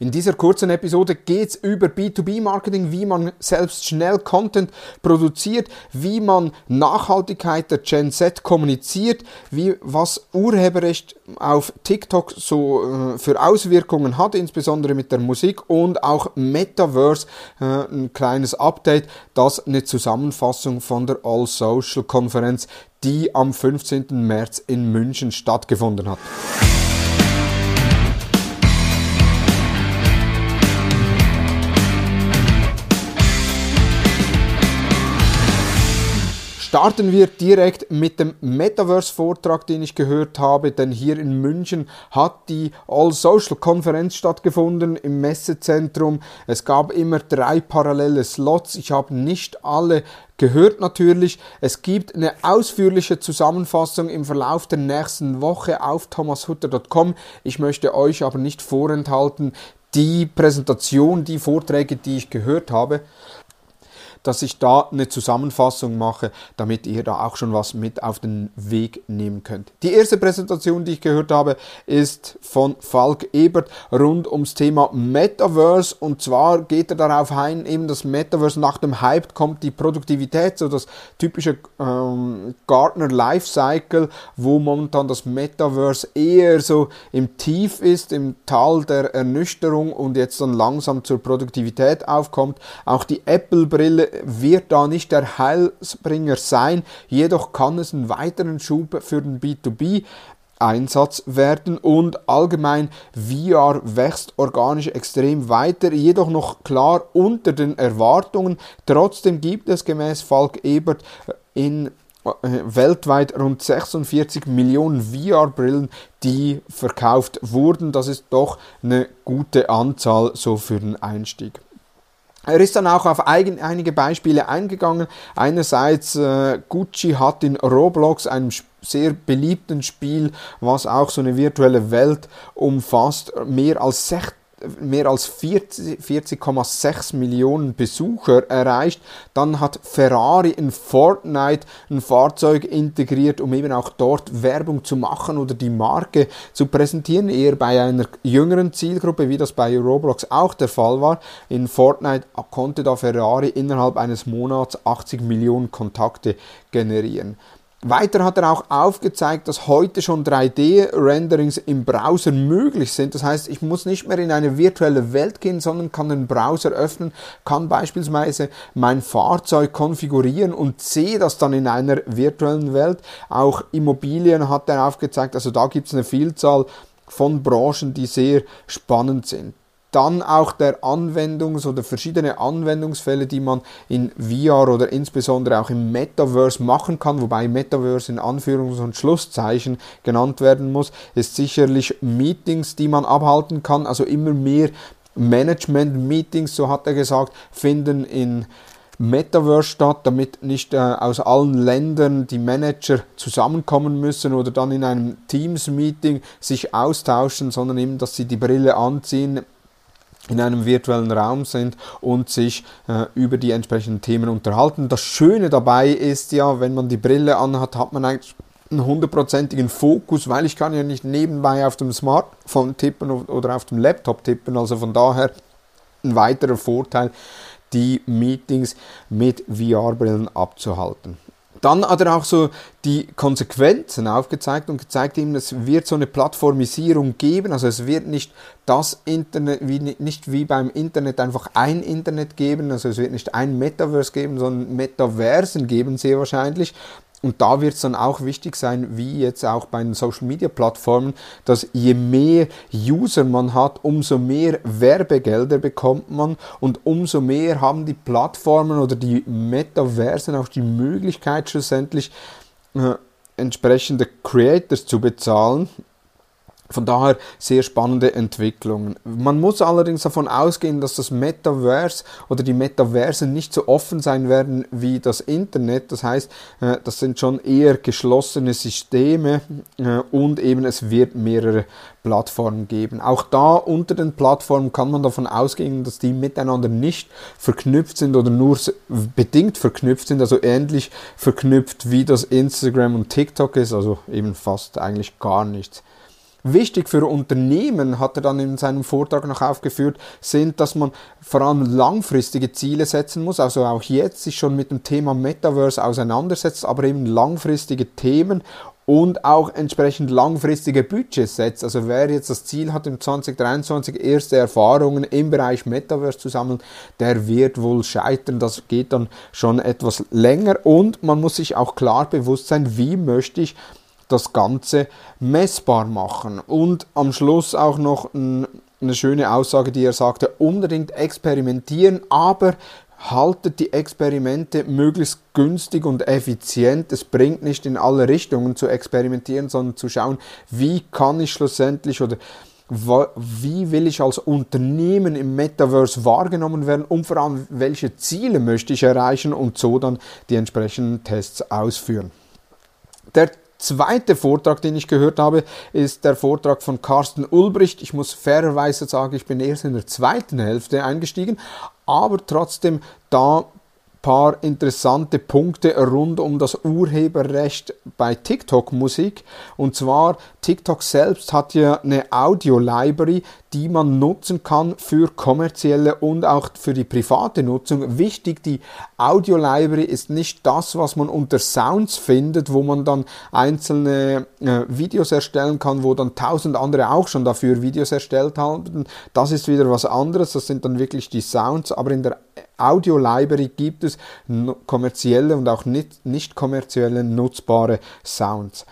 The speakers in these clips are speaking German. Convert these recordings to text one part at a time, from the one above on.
In dieser kurzen Episode geht es über B2B-Marketing, wie man selbst schnell Content produziert, wie man Nachhaltigkeit der Gen Z kommuniziert, wie, was Urheberrecht auf TikTok so äh, für Auswirkungen hat, insbesondere mit der Musik und auch Metaverse, äh, ein kleines Update, das eine Zusammenfassung von der All Social Konferenz, die am 15. März in München stattgefunden hat. Starten wir direkt mit dem Metaverse-Vortrag, den ich gehört habe, denn hier in München hat die All-Social-Konferenz stattgefunden im Messezentrum. Es gab immer drei parallele Slots. Ich habe nicht alle gehört natürlich. Es gibt eine ausführliche Zusammenfassung im Verlauf der nächsten Woche auf thomashutter.com. Ich möchte euch aber nicht vorenthalten, die Präsentation, die Vorträge, die ich gehört habe dass ich da eine Zusammenfassung mache, damit ihr da auch schon was mit auf den Weg nehmen könnt. Die erste Präsentation, die ich gehört habe, ist von Falk Ebert rund ums Thema Metaverse und zwar geht er darauf ein, eben das Metaverse nach dem Hype kommt die Produktivität, so das typische ähm, Gartner Lifecycle, wo momentan das Metaverse eher so im Tief ist, im Tal der Ernüchterung und jetzt dann langsam zur Produktivität aufkommt. Auch die Apple-Brille wird da nicht der Heilsbringer sein, jedoch kann es einen weiteren Schub für den B2B Einsatz werden und allgemein VR wächst organisch extrem weiter, jedoch noch klar unter den Erwartungen. Trotzdem gibt es gemäß Falk Ebert in äh, weltweit rund 46 Millionen VR-Brillen, die verkauft wurden. Das ist doch eine gute Anzahl so für den Einstieg. Er ist dann auch auf eigen, einige Beispiele eingegangen. Einerseits äh, Gucci hat in Roblox, einem sehr beliebten Spiel, was auch so eine virtuelle Welt umfasst, mehr als 60 mehr als 40,6 40, Millionen Besucher erreicht. Dann hat Ferrari in Fortnite ein Fahrzeug integriert, um eben auch dort Werbung zu machen oder die Marke zu präsentieren, eher bei einer jüngeren Zielgruppe, wie das bei Roblox auch der Fall war. In Fortnite konnte da Ferrari innerhalb eines Monats 80 Millionen Kontakte generieren. Weiter hat er auch aufgezeigt, dass heute schon 3D-Renderings im Browser möglich sind. Das heißt, ich muss nicht mehr in eine virtuelle Welt gehen, sondern kann den Browser öffnen, kann beispielsweise mein Fahrzeug konfigurieren und sehe das dann in einer virtuellen Welt. Auch Immobilien hat er aufgezeigt. Also da gibt es eine Vielzahl von Branchen, die sehr spannend sind dann auch der Anwendungs- oder verschiedene Anwendungsfälle, die man in VR oder insbesondere auch im Metaverse machen kann, wobei Metaverse in Anführungs- und Schlusszeichen genannt werden muss, ist sicherlich Meetings, die man abhalten kann, also immer mehr Management-Meetings, so hat er gesagt, finden in Metaverse statt, damit nicht äh, aus allen Ländern die Manager zusammenkommen müssen oder dann in einem Teams-Meeting sich austauschen, sondern eben, dass sie die Brille anziehen, in einem virtuellen Raum sind und sich äh, über die entsprechenden Themen unterhalten. Das Schöne dabei ist ja, wenn man die Brille anhat, hat man eigentlich einen hundertprozentigen Fokus, weil ich kann ja nicht nebenbei auf dem Smartphone tippen oder auf dem Laptop tippen. Also von daher ein weiterer Vorteil, die Meetings mit VR-Brillen abzuhalten. Dann hat er auch so die Konsequenzen aufgezeigt und gezeigt ihm, es wird so eine Plattformisierung geben. Also es wird nicht das Internet, wie, nicht wie beim Internet einfach ein Internet geben. Also es wird nicht ein Metaverse geben, sondern Metaversen geben sehr wahrscheinlich. Und da wird es dann auch wichtig sein, wie jetzt auch bei den Social Media Plattformen, dass je mehr User man hat, umso mehr Werbegelder bekommt man und umso mehr haben die Plattformen oder die Metaversen auch die Möglichkeit schlussendlich äh, entsprechende Creators zu bezahlen von daher sehr spannende Entwicklungen. Man muss allerdings davon ausgehen, dass das Metaverse oder die Metaversen nicht so offen sein werden wie das Internet. Das heißt, äh, das sind schon eher geschlossene Systeme äh, und eben es wird mehrere Plattformen geben. Auch da unter den Plattformen kann man davon ausgehen, dass die miteinander nicht verknüpft sind oder nur bedingt verknüpft sind, also ähnlich verknüpft wie das Instagram und TikTok ist, also eben fast eigentlich gar nichts. Wichtig für Unternehmen, hat er dann in seinem Vortrag noch aufgeführt, sind, dass man vor allem langfristige Ziele setzen muss, also auch jetzt sich schon mit dem Thema Metaverse auseinandersetzt, aber eben langfristige Themen und auch entsprechend langfristige Budgets setzt. Also wer jetzt das Ziel hat, im 2023 erste Erfahrungen im Bereich Metaverse zu sammeln, der wird wohl scheitern. Das geht dann schon etwas länger und man muss sich auch klar bewusst sein, wie möchte ich das Ganze messbar machen. Und am Schluss auch noch ein, eine schöne Aussage, die er sagte, unbedingt experimentieren, aber haltet die Experimente möglichst günstig und effizient. Es bringt nicht in alle Richtungen zu experimentieren, sondern zu schauen, wie kann ich schlussendlich oder wie will ich als Unternehmen im Metaverse wahrgenommen werden und vor allem, welche Ziele möchte ich erreichen und so dann die entsprechenden Tests ausführen. Der zweite Vortrag, den ich gehört habe, ist der Vortrag von Carsten Ulbricht. Ich muss fairerweise sagen, ich bin erst in der zweiten Hälfte eingestiegen, aber trotzdem da paar interessante Punkte rund um das Urheberrecht bei TikTok-Musik. Und zwar, TikTok selbst hat ja eine Audio-Library, die man nutzen kann für kommerzielle und auch für die private Nutzung. Wichtig, die Audio-Library ist nicht das, was man unter Sounds findet, wo man dann einzelne äh, Videos erstellen kann, wo dann tausend andere auch schon dafür Videos erstellt haben. Das ist wieder was anderes, das sind dann wirklich die Sounds, aber in der Audio Library gibt es kommerzielle und auch nicht, nicht kommerzielle nutzbare Sounds.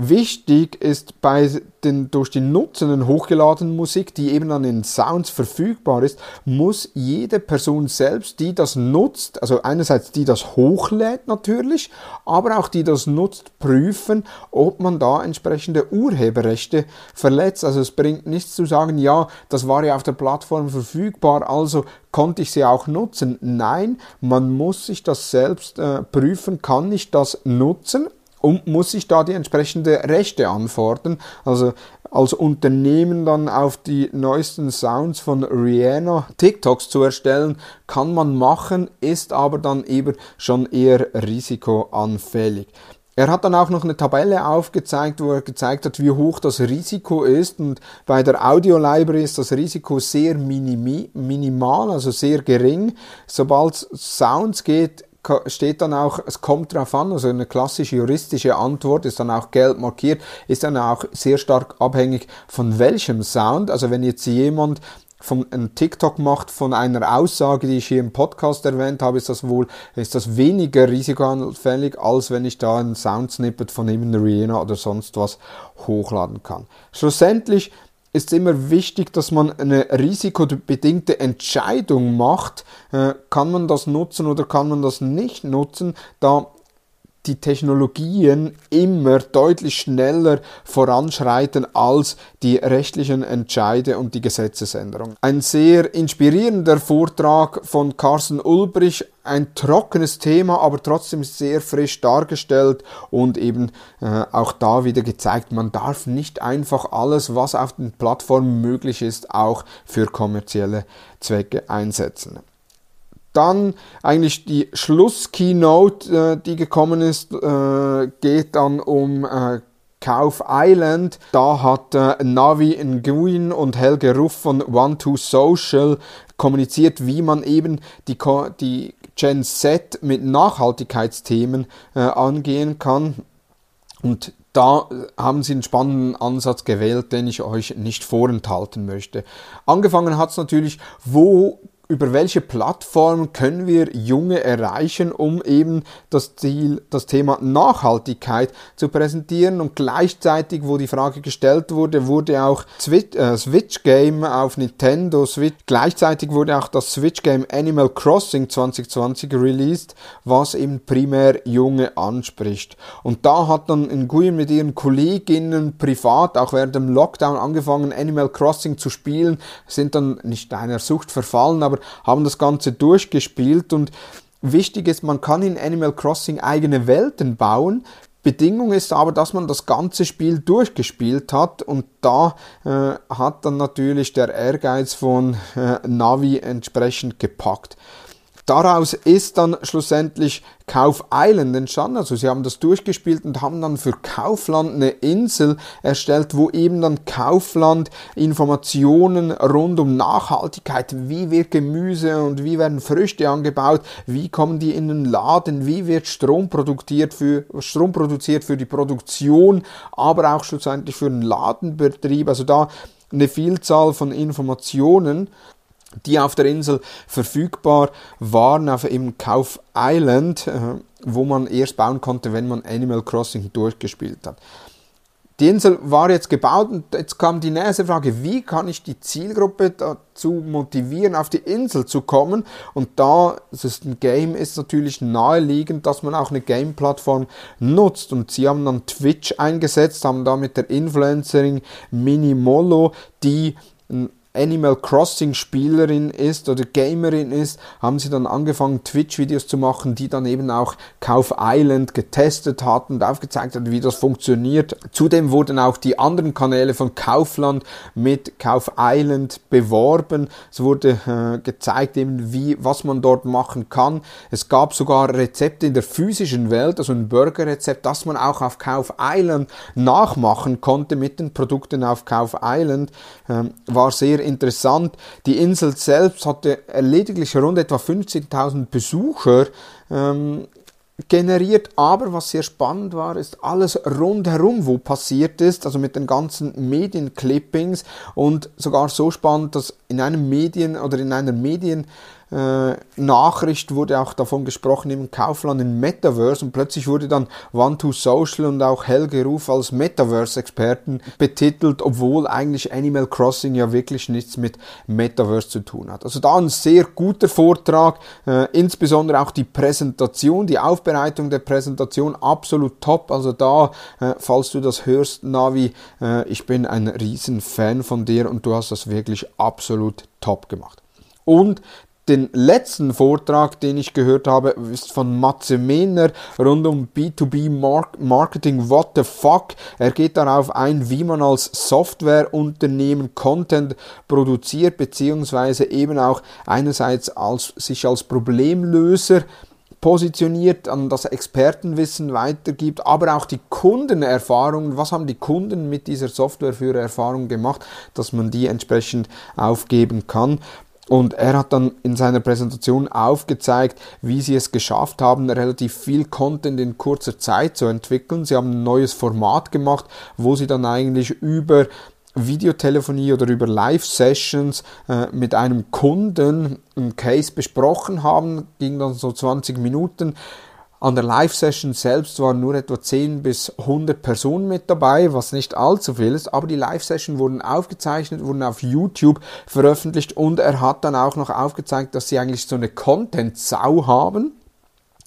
Wichtig ist bei den durch die Nutzenden hochgeladenen Musik, die eben an den Sounds verfügbar ist, muss jede Person selbst, die das nutzt, also einerseits die das hochlädt natürlich, aber auch die das nutzt, prüfen, ob man da entsprechende Urheberrechte verletzt. Also es bringt nichts zu sagen, ja, das war ja auf der Plattform verfügbar, also konnte ich sie auch nutzen. Nein, man muss sich das selbst äh, prüfen, kann ich das nutzen und muss ich da die entsprechende Rechte anfordern. Also als Unternehmen dann auf die neuesten Sounds von Rihanna TikToks zu erstellen, kann man machen, ist aber dann eben schon eher risikoanfällig. Er hat dann auch noch eine Tabelle aufgezeigt, wo er gezeigt hat, wie hoch das Risiko ist. Und bei der Audio Library ist das Risiko sehr minimal, also sehr gering. Sobald Sounds geht, steht dann auch, es kommt darauf an, also eine klassische juristische Antwort ist dann auch gelb markiert, ist dann auch sehr stark abhängig von welchem Sound. Also wenn jetzt jemand von einem TikTok macht von einer Aussage, die ich hier im Podcast erwähnt habe, ist das wohl, ist das weniger risikoanfällig, als wenn ich da ein Soundsnippet von eben Rihanna oder sonst was hochladen kann. Schlussendlich ist immer wichtig, dass man eine risikobedingte Entscheidung macht. Äh, kann man das nutzen oder kann man das nicht nutzen? Da die Technologien immer deutlich schneller voranschreiten als die rechtlichen Entscheide und die Gesetzesänderung. Ein sehr inspirierender Vortrag von Carsten Ulbrich, ein trockenes Thema, aber trotzdem sehr frisch dargestellt und eben äh, auch da wieder gezeigt, man darf nicht einfach alles, was auf den Plattformen möglich ist, auch für kommerzielle Zwecke einsetzen dann eigentlich die Schlusskeynote, äh, die gekommen ist, äh, geht dann um äh, Kauf Island. Da hat äh, Navi Nguyen und Helge Ruff von One2Social kommuniziert, wie man eben die, die Gen Z mit Nachhaltigkeitsthemen äh, angehen kann. Und da haben sie einen spannenden Ansatz gewählt, den ich euch nicht vorenthalten möchte. Angefangen hat es natürlich, wo über welche Plattform können wir Junge erreichen, um eben das Ziel, das Thema Nachhaltigkeit zu präsentieren. Und gleichzeitig, wo die Frage gestellt wurde, wurde auch Switch, äh, Switch Game auf Nintendo Switch. Gleichzeitig wurde auch das Switch Game Animal Crossing 2020 released, was eben primär Junge anspricht. Und da hat dann Nguyen mit ihren Kolleginnen privat, auch während dem Lockdown angefangen, Animal Crossing zu spielen, sind dann nicht einer Sucht verfallen, aber haben das Ganze durchgespielt und wichtig ist, man kann in Animal Crossing eigene Welten bauen. Bedingung ist aber, dass man das ganze Spiel durchgespielt hat und da äh, hat dann natürlich der Ehrgeiz von äh, Navi entsprechend gepackt. Daraus ist dann schlussendlich Kauf Island entstanden. Also sie haben das durchgespielt und haben dann für Kaufland eine Insel erstellt, wo eben dann Kaufland Informationen rund um Nachhaltigkeit, wie wird Gemüse und wie werden Früchte angebaut, wie kommen die in den Laden, wie wird Strom produziert für, Strom produziert für die Produktion, aber auch schlussendlich für den Ladenbetrieb. Also da eine Vielzahl von Informationen die auf der Insel verfügbar waren, auf eben Kauf Island, äh, wo man erst bauen konnte, wenn man Animal Crossing durchgespielt hat. Die Insel war jetzt gebaut und jetzt kam die nächste Frage, wie kann ich die Zielgruppe dazu motivieren, auf die Insel zu kommen? Und da es ein Game ist, natürlich naheliegend, dass man auch eine Game-Plattform nutzt. Und sie haben dann Twitch eingesetzt, haben da mit der Influencerin Minimolo, die ein Animal Crossing Spielerin ist oder Gamerin ist, haben sie dann angefangen, Twitch-Videos zu machen, die dann eben auch Kauf Island getestet hatten und aufgezeigt hat, wie das funktioniert. Zudem wurden auch die anderen Kanäle von Kaufland mit Kauf Island beworben. Es wurde äh, gezeigt, eben wie, was man dort machen kann. Es gab sogar Rezepte in der physischen Welt, also ein Burgerrezept, das man auch auf Kauf Island nachmachen konnte mit den Produkten auf Kauf Island. Ähm, war sehr interessant. Die Insel selbst hatte lediglich rund etwa 15.000 Besucher ähm, generiert, aber was sehr spannend war, ist alles rundherum, wo passiert ist, also mit den ganzen Medienclippings und sogar so spannend, dass in einem Medien oder in einer Medien Nachricht wurde auch davon gesprochen im Kaufland in Metaverse und plötzlich wurde dann One2Social und auch Helge Ruf als Metaverse-Experten betitelt, obwohl eigentlich Animal Crossing ja wirklich nichts mit Metaverse zu tun hat. Also da ein sehr guter Vortrag, äh, insbesondere auch die Präsentation, die Aufbereitung der Präsentation absolut top. Also da, äh, falls du das hörst, Navi, äh, ich bin ein riesen Fan von dir und du hast das wirklich absolut top gemacht. Und den letzten Vortrag, den ich gehört habe, ist von Matze Mehner rund um B2B Marketing. What the fuck? Er geht darauf ein, wie man als Softwareunternehmen Content produziert, beziehungsweise eben auch einerseits als, sich als Problemlöser positioniert, an das Expertenwissen weitergibt, aber auch die Kundenerfahrungen, was haben die Kunden mit dieser Software für Erfahrungen gemacht, dass man die entsprechend aufgeben kann. Und er hat dann in seiner Präsentation aufgezeigt, wie sie es geschafft haben, relativ viel Content in kurzer Zeit zu entwickeln. Sie haben ein neues Format gemacht, wo sie dann eigentlich über Videotelefonie oder über Live-Sessions äh, mit einem Kunden einen Case besprochen haben, ging dann so 20 Minuten an der Live-Session selbst waren nur etwa 10 bis 100 Personen mit dabei, was nicht allzu viel ist, aber die Live-Session wurden aufgezeichnet, wurden auf YouTube veröffentlicht und er hat dann auch noch aufgezeigt, dass sie eigentlich so eine Content-Sau haben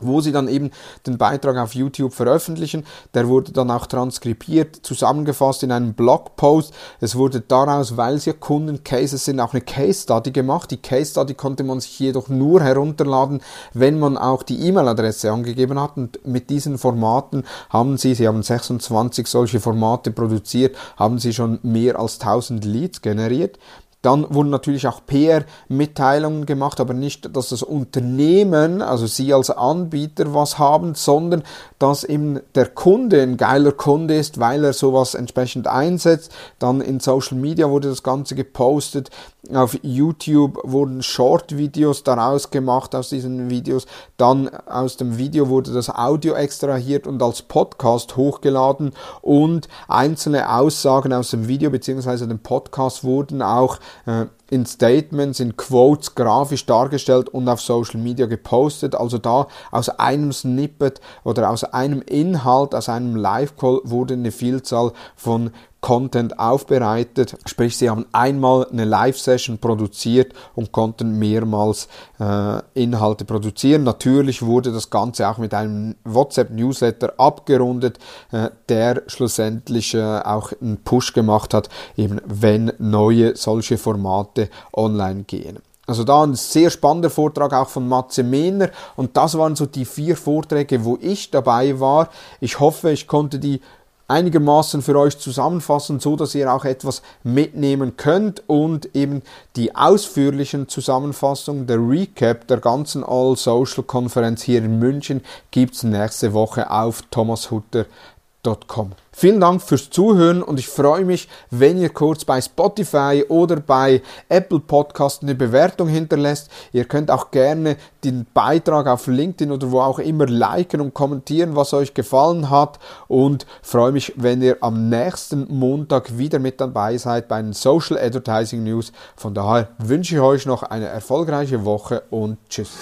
wo sie dann eben den Beitrag auf YouTube veröffentlichen. Der wurde dann auch transkribiert, zusammengefasst in einem Blogpost. Es wurde daraus, weil ja Kundencases sind, auch eine Case Study gemacht. Die Case Study konnte man sich jedoch nur herunterladen, wenn man auch die E-Mail-Adresse angegeben hat. Und mit diesen Formaten haben sie, sie haben 26 solche Formate produziert, haben sie schon mehr als 1000 Leads generiert. Dann wurden natürlich auch PR-Mitteilungen gemacht, aber nicht, dass das Unternehmen, also Sie als Anbieter was haben, sondern dass eben der Kunde ein geiler Kunde ist, weil er sowas entsprechend einsetzt. Dann in Social Media wurde das Ganze gepostet. Auf YouTube wurden Short-Videos daraus gemacht aus diesen Videos. Dann aus dem Video wurde das Audio extrahiert und als Podcast hochgeladen und einzelne Aussagen aus dem Video bzw. dem Podcast wurden auch äh, in Statements, in Quotes grafisch dargestellt und auf Social Media gepostet. Also da aus einem Snippet oder aus einem Inhalt, aus einem Live-Call wurde eine Vielzahl von Content aufbereitet. Sprich, sie haben einmal eine Live-Session produziert und konnten mehrmals äh, Inhalte produzieren. Natürlich wurde das Ganze auch mit einem WhatsApp-Newsletter abgerundet, äh, der schlussendlich äh, auch einen Push gemacht hat, eben wenn neue solche Formate online gehen. Also da ein sehr spannender Vortrag auch von Matze Mehner und das waren so die vier Vorträge, wo ich dabei war. Ich hoffe, ich konnte die einigermaßen für euch zusammenfassen, so dass ihr auch etwas mitnehmen könnt und eben die ausführlichen Zusammenfassungen, der Recap der ganzen All Social Konferenz hier in München gibt es nächste Woche auf thomashutter.com. Vielen Dank fürs Zuhören und ich freue mich, wenn ihr kurz bei Spotify oder bei Apple Podcast eine Bewertung hinterlässt. Ihr könnt auch gerne den Beitrag auf LinkedIn oder wo auch immer liken und kommentieren, was euch gefallen hat und freue mich, wenn ihr am nächsten Montag wieder mit dabei seid bei den Social Advertising News. Von daher wünsche ich euch noch eine erfolgreiche Woche und tschüss.